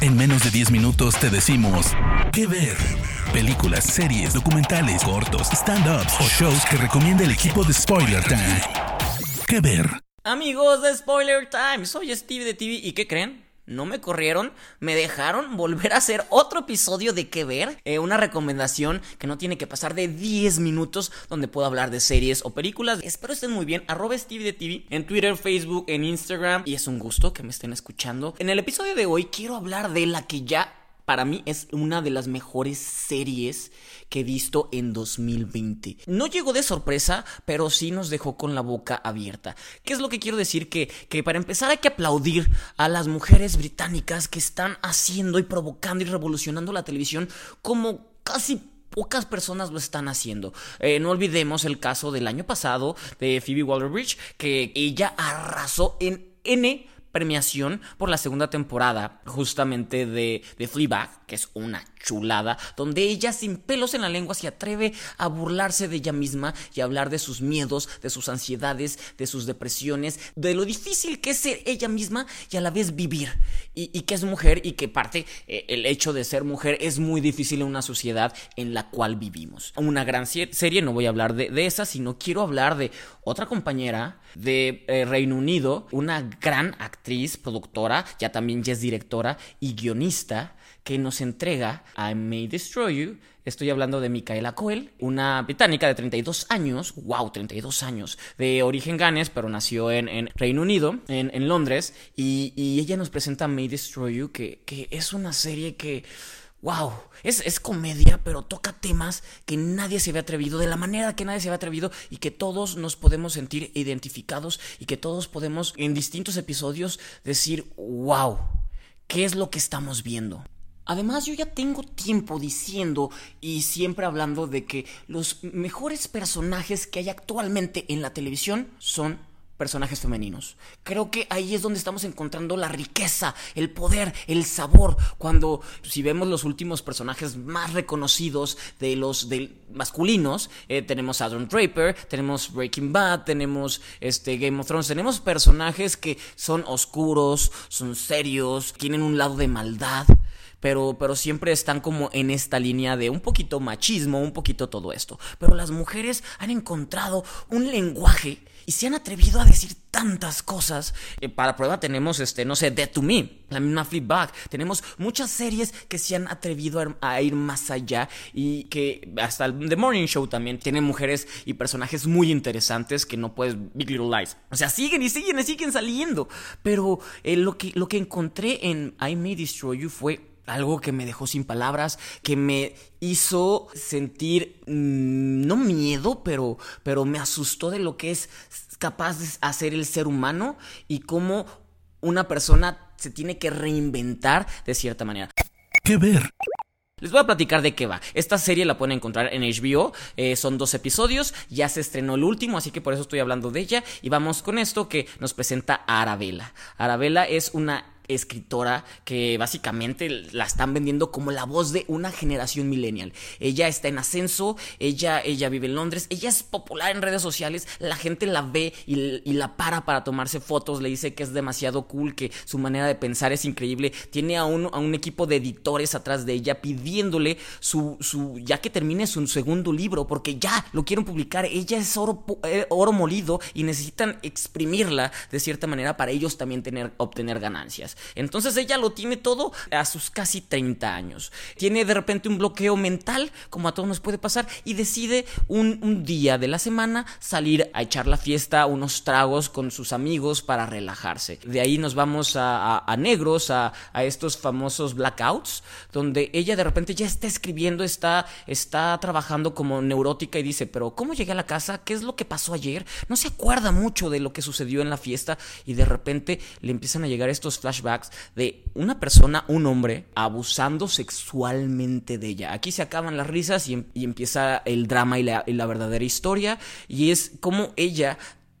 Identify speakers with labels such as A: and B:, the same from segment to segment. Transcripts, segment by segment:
A: En menos de 10 minutos te decimos qué ver. Películas, series, documentales, cortos, stand-ups o shows que recomienda el equipo de Spoiler Time. ¿Qué ver?
B: Amigos de Spoiler Time, soy Steve de TV y ¿qué creen? No me corrieron, me dejaron volver a hacer otro episodio de qué ver, eh, una recomendación que no tiene que pasar de 10 minutos donde puedo hablar de series o películas. Espero estén muy bien, arroba Steve de TV en Twitter, Facebook, en Instagram y es un gusto que me estén escuchando. En el episodio de hoy quiero hablar de la que ya para mí es una de las mejores series que he visto en 2020. No llegó de sorpresa, pero sí nos dejó con la boca abierta. ¿Qué es lo que quiero decir? Que, que para empezar hay que aplaudir a las mujeres británicas que están haciendo y provocando y revolucionando la televisión como casi pocas personas lo están haciendo. Eh, no olvidemos el caso del año pasado de Phoebe Waller-Bridge, que ella arrasó en N premiación por la segunda temporada justamente de, de Fleabag, que es una chulada, donde ella sin pelos en la lengua se atreve a burlarse de ella misma y hablar de sus miedos, de sus ansiedades, de sus depresiones, de lo difícil que es ser ella misma y a la vez vivir. Y, que es mujer y que parte eh, el hecho de ser mujer es muy difícil en una sociedad en la cual vivimos. Una gran serie, no voy a hablar de, de esa, sino quiero hablar de otra compañera de eh, Reino Unido, una gran actriz, productora, ya también ya es directora y guionista que nos entrega I May Destroy You. Estoy hablando de Micaela Coel, una británica de 32 años, wow, 32 años, de origen ganes, pero nació en, Reino Unido, en, Londres, y, ella nos presenta May Destroy You, que, que es una serie que wow, es, es, comedia, pero toca temas que nadie se había atrevido, de la manera que nadie se había atrevido y que todos nos podemos sentir identificados y que todos podemos en distintos episodios decir, wow, ¿qué es lo que estamos viendo? Además, yo ya tengo tiempo diciendo y siempre hablando de que los mejores personajes que hay actualmente en la televisión son personajes femeninos. Creo que ahí es donde estamos encontrando la riqueza, el poder, el sabor. Cuando si vemos los últimos personajes más reconocidos de los masculinos, eh, tenemos a Don Draper, tenemos Breaking Bad, tenemos este Game of Thrones, tenemos personajes que son oscuros, son serios, tienen un lado de maldad pero, pero siempre están como en esta línea de un poquito machismo, un poquito todo esto. Pero las mujeres han encontrado un lenguaje y se han atrevido a decir tantas cosas. Eh, para prueba tenemos, este, no sé, Dead to Me, la misma Flipback. Tenemos muchas series que se han atrevido a, ir más allá y que hasta The Morning Show también tiene mujeres y personajes muy interesantes que no puedes... Big Little Lies. O sea, siguen y siguen y siguen saliendo. Pero eh, lo, que, lo que encontré en I May Destroy You fue algo que me dejó sin palabras, que me hizo sentir mm, no miedo, pero, pero me asustó de lo que es capaz de hacer el ser humano y cómo una persona se tiene que reinventar de cierta manera.
A: ¿Qué ver?
B: Les voy a platicar de qué va. Esta serie la pueden encontrar en HBO. Eh, son dos episodios. Ya se estrenó el último, así que por eso estoy hablando de ella. Y vamos con esto que nos presenta a Arabella. Arabella es una escritora que básicamente la están vendiendo como la voz de una generación millennial. Ella está en ascenso, ella, ella vive en Londres, ella es popular en redes sociales, la gente la ve y, la para para tomarse fotos, le dice que es demasiado cool, que su manera de pensar es increíble, tiene a un, a un equipo de editores atrás de ella pidiéndole su, su, ya que termine su segundo libro, porque ya lo quieren publicar, ella es oro, eh, oro molido y necesitan exprimirla de cierta manera para ellos también tener, obtener ganancias. Entonces ella lo tiene todo a sus casi 30 años. Tiene de repente un bloqueo mental, como a todos nos puede pasar, y decide un, día de la semana salir a echar la fiesta, unos tragos con sus amigos para relajarse. De ahí nos vamos a, negros, a, estos famosos blackouts, donde ella de repente ya está escribiendo, está, está trabajando como neurótica y dice, pero ¿cómo llegué a la casa? ¿Qué es lo que pasó ayer? No se acuerda mucho de lo que sucedió en la fiesta y de repente le empiezan a llegar estos flashbacks de una persona, un hombre, abusando sexualmente de ella. Aquí se acaban las risas y, em, empieza el drama y la, la verdadera historia. Y es como ella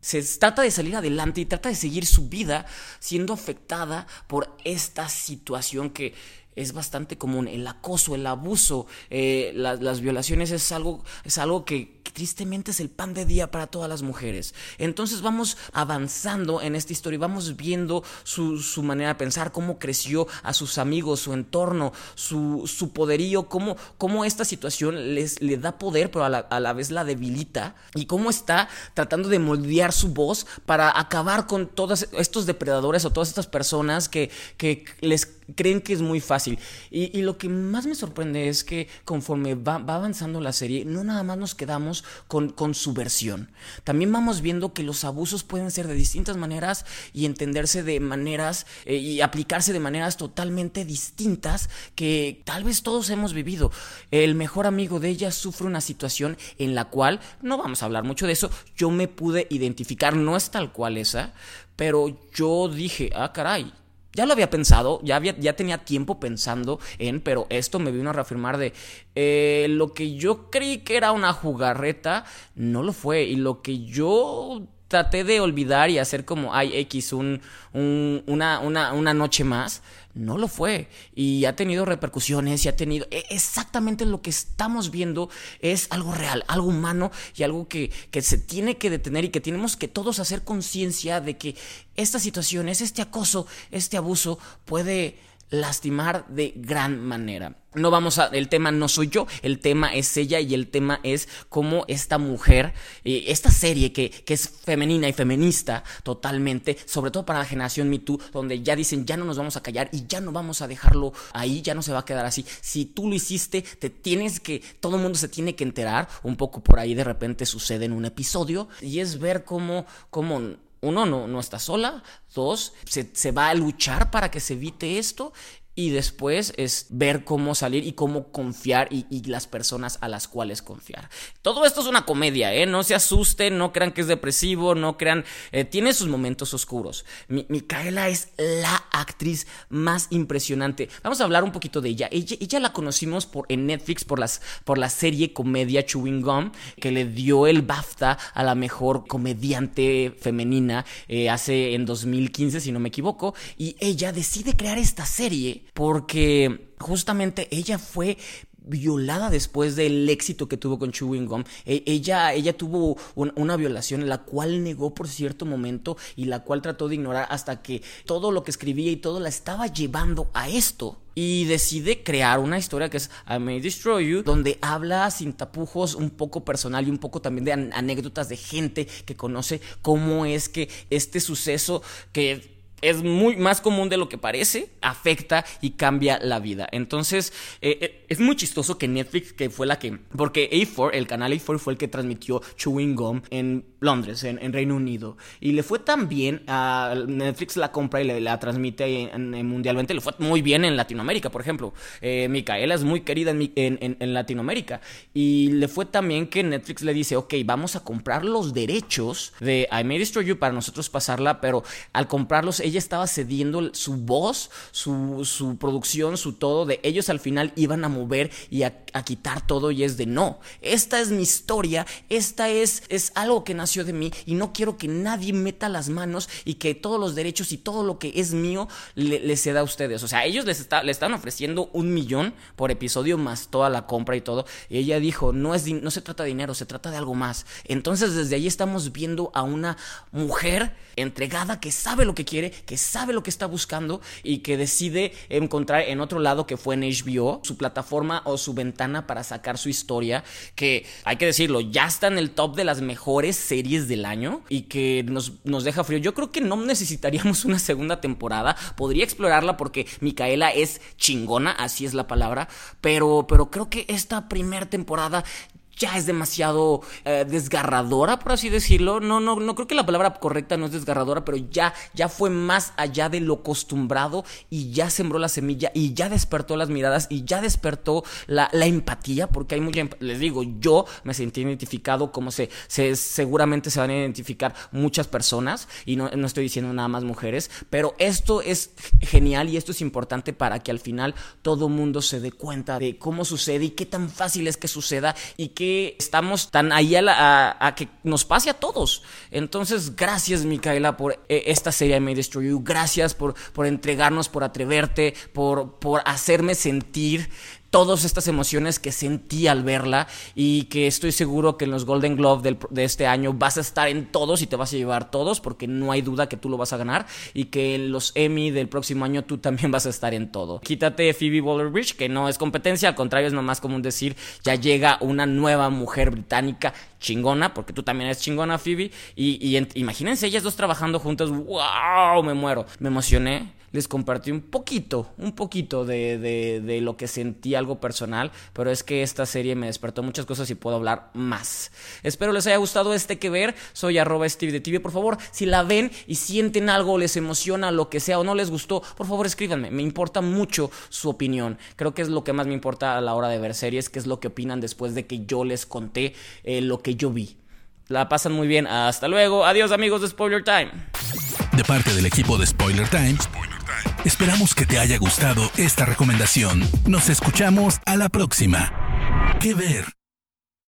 B: se trata de salir adelante y trata de seguir su vida siendo afectada por esta situación que es bastante común. El acoso, el abuso, eh, las violaciones es algo, es algo que, tristemente es el pan de día para todas las mujeres. Entonces vamos avanzando en esta historia, vamos viendo su, manera de pensar, cómo creció a sus amigos, su entorno, su, su poderío, cómo, cómo, esta situación les, le da poder, pero a la, a la vez la debilita, y cómo está tratando de moldear su voz para acabar con todos estos depredadores o todas estas personas que, que les creen que es muy fácil. Y, lo que más me sorprende es que conforme va, avanzando la serie, no nada más nos quedamos con, su versión. También vamos viendo que los abusos pueden ser de distintas maneras y entenderse de maneras eh, y aplicarse de maneras totalmente distintas que tal vez todos hemos vivido. El mejor amigo de ella sufre una situación en la cual, no vamos a hablar mucho de eso, yo me pude identificar, no es tal cual esa, pero yo dije, ah, caray, ya lo había pensado, ya, había, ya tenía tiempo pensando en, pero esto me vino a reafirmar de eh, lo que yo creí que era una jugarreta, no lo fue. Y lo que yo traté de olvidar y hacer como, ay, X, un, una, una, una noche más, no lo fue. Y ha tenido repercusiones y ha tenido... E, exactamente lo que estamos viendo es algo real, algo humano y algo que, que se tiene que detener y que tenemos que todos hacer conciencia de que esta situación, es este acoso, este abuso puede lastimar de gran manera. No vamos a, el tema no soy yo, el tema es ella y el tema es cómo esta mujer, eh, esta serie que, que, es femenina y feminista totalmente, sobre todo para la generación Me Too, donde ya dicen ya no nos vamos a callar y ya no vamos a dejarlo ahí, ya no se va a quedar así. Si tú lo hiciste, te tienes que, todo el mundo se tiene que enterar, un poco por ahí de repente sucede en un episodio y es ver cómo, cómo uno, no, no está sola. Dos, se, se va a luchar para que se evite esto y después es ver cómo salir y cómo confiar y, las personas a las cuales confiar. Todo esto es una comedia, ¿eh? No se asusten, no crean que es depresivo, no crean... Eh, tiene sus momentos oscuros. Micaela es la actriz más impresionante. Vamos a hablar un poquito de ella. Ella, la conocimos por, en Netflix por, las, por la serie comedia Chewing Gum, que le dio el BAFTA a la mejor comediante femenina eh, hace en 2015, si no me equivoco. Y ella decide crear esta serie porque justamente ella fue violada después del éxito que tuvo con Chewing Gum. E, ella, ella tuvo una violación la cual negó por cierto momento y la cual trató de ignorar hasta que todo lo que escribía y todo la estaba llevando a esto. Y decide crear una historia que es I May Destroy You, donde habla sin tapujos un poco personal y un poco también de anécdotas de gente que conoce cómo es que este suceso que es muy más común de lo que parece, afecta y cambia la vida. Entonces, eh, eh, es muy chistoso que Netflix, que fue la que. Porque A4, el canal A4 fue el que transmitió Chewing Gum en Londres, en, Reino Unido. Y le fue tan bien, a Netflix la compra y la transmite mundialmente, le fue muy bien en Latinoamérica, por ejemplo. Eh, Micaela es muy querida en, en, Latinoamérica. Y le fue tan bien que Netflix le dice, ok, vamos a comprar los derechos de I May Destroy You para nosotros pasarla, pero al comprarlos ella estaba cediendo su voz, su, su producción, su todo, de ellos al final iban a mover y a, quitar todo y es de no, esta es mi historia, esta es, es algo que nació de mí y no quiero que nadie meta las manos y que todos los derechos y todo lo que es mío le, se da a ustedes. O sea, ellos les está, le están ofreciendo un millón por episodio más toda la compra y todo. Y ella dijo, no, es, no se trata de dinero, se trata de algo más. Entonces desde ahí estamos viendo a una mujer entregada que sabe lo que quiere, que sabe lo que está buscando y que decide encontrar en otro lado que fue en HBO su plataforma o su ventana para sacar su historia, que hay que decirlo, ya está en el top de las mejores series del año y que nos, nos deja frío. Yo creo que no necesitaríamos una segunda temporada, podría explorarla porque Micaela es chingona, así es la palabra, pero, pero creo que esta primera temporada ya es demasiado eh, desgarradora, por así decirlo. No, no, no creo que la palabra correcta no es desgarradora, pero ya, ya fue más allá de lo acostumbrado y ya sembró la semilla y ya despertó las miradas y ya despertó la, empatía, porque hay mucha, les digo, yo me sentí identificado como se, se seguramente se van a identificar muchas personas y no, no estoy diciendo nada más mujeres, pero esto es genial y esto es importante para que al final todo mundo se dé cuenta de cómo sucede y qué tan fácil es que suceda y qué estamos tan ahí a, que nos pase a todos. Entonces, gracias Micaela por eh, esta serie May Destroy You, gracias por, por entregarnos, por atreverte, por, por hacerme sentir todas estas emociones que sentí al verla y que estoy seguro que en los Golden Globe de este año vas a estar en todos y te vas a llevar todos porque no hay duda que tú lo vas a ganar y que en los Emmy del próximo año tú también vas a estar en todo. Quítate Phoebe Waller-Bridge que no es competencia, al contrario es nomás como decir ya llega una nueva mujer británica chingona porque tú también eres chingona Phoebe y, imagínense ellas dos trabajando juntas, wow, me muero, me emocioné les compartí un poquito, un poquito de, de, lo que sentí algo personal, pero es que esta serie me despertó muchas cosas y puedo hablar más. Espero les haya gustado este que ver, soy arroba Steve de TV, por favor, si la ven y sienten algo, les emociona, lo que sea o no les gustó, por favor escríbanme, me importa mucho su opinión, creo que es lo que más me importa a la hora de ver series, que es lo que opinan después de que yo les conté eh, lo que yo vi. La pasan muy bien, hasta luego, adiós amigos de Spoiler Time.
A: De parte del equipo de Spoiler Times. Esperamos que te haya gustado esta recomendación. Nos escuchamos a la próxima. ¿Qué ver?